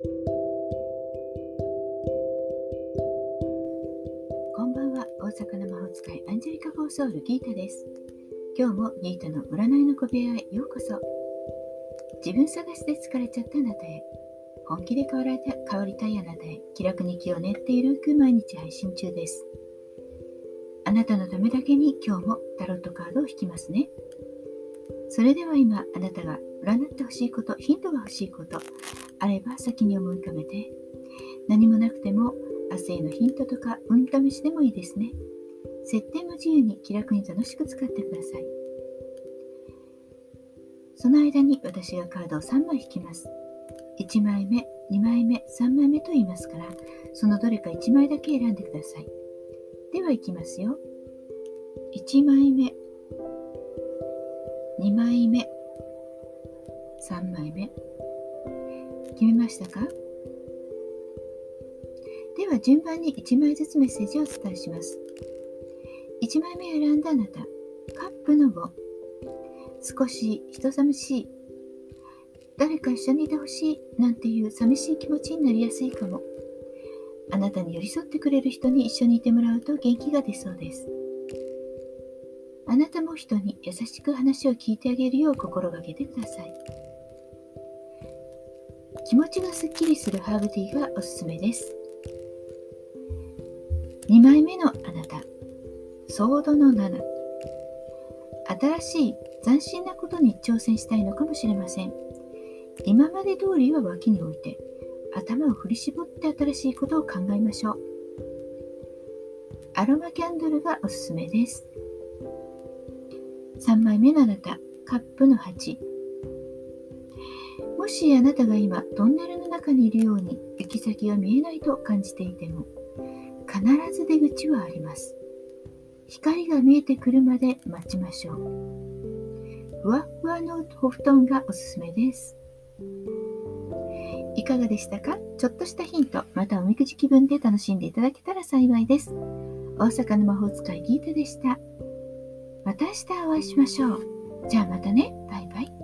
こんばんは。大阪の魔法使いアンジェリカ・フォーソウルギータです。今日もギータの占いの小部屋へようこそ。自分探しで疲れちゃったあなたへ。本気で変わられた変わりたいあなたへ。気楽に気を練っているく毎日配信中です。あなたのためだけに今日もタロットカードを引きますね。それでは今あなたが占ってほしいことヒントが欲しいことあれば先に思い浮かべて何もなくても明日へのヒントとか運試しでもいいですね設定も自由に気楽に楽しく使ってくださいその間に私がカードを3枚引きます1枚目、2枚目、3枚目と言いますから、そのどれか1枚だけ選んでください。では、いきますよ。1枚目、2枚目、3枚目。決めましたか？では、順番に1枚ずつメッセージをお伝えします。1枚目選んだあなた、カップの5。少し人寂しい誰か一緒にいてほしいなんていう寂しい気持ちになりやすいかも。あなたに寄り添ってくれる人に一緒にいてもらうと元気が出そうです。あなたも人に優しく話を聞いてあげるよう心がけてください。気持ちがすっきりするハーブティーがおすすめです。2枚目のあなた、ソードの7。新しい斬新なことに挑戦したいのかもしれません。今まで通りは脇に置いて、頭を振り絞って新しいことを考えましょう。アロマキャンドルがおすすめです。3枚目のあなた、カップの8。もしあなたが今トンネルの中にいるように行き先が見えないと感じていても、必ず出口はあります。光が見えてくるまで待ちましょう。ふわふわのお布団がおすすめです。いかがでしたか？ちょっとしたヒント、またおみくじ気分で楽しんでいただけたら幸いです。大阪の魔法使いギータでした。また明日お会いしましょう。じゃあまたね。バイバイ。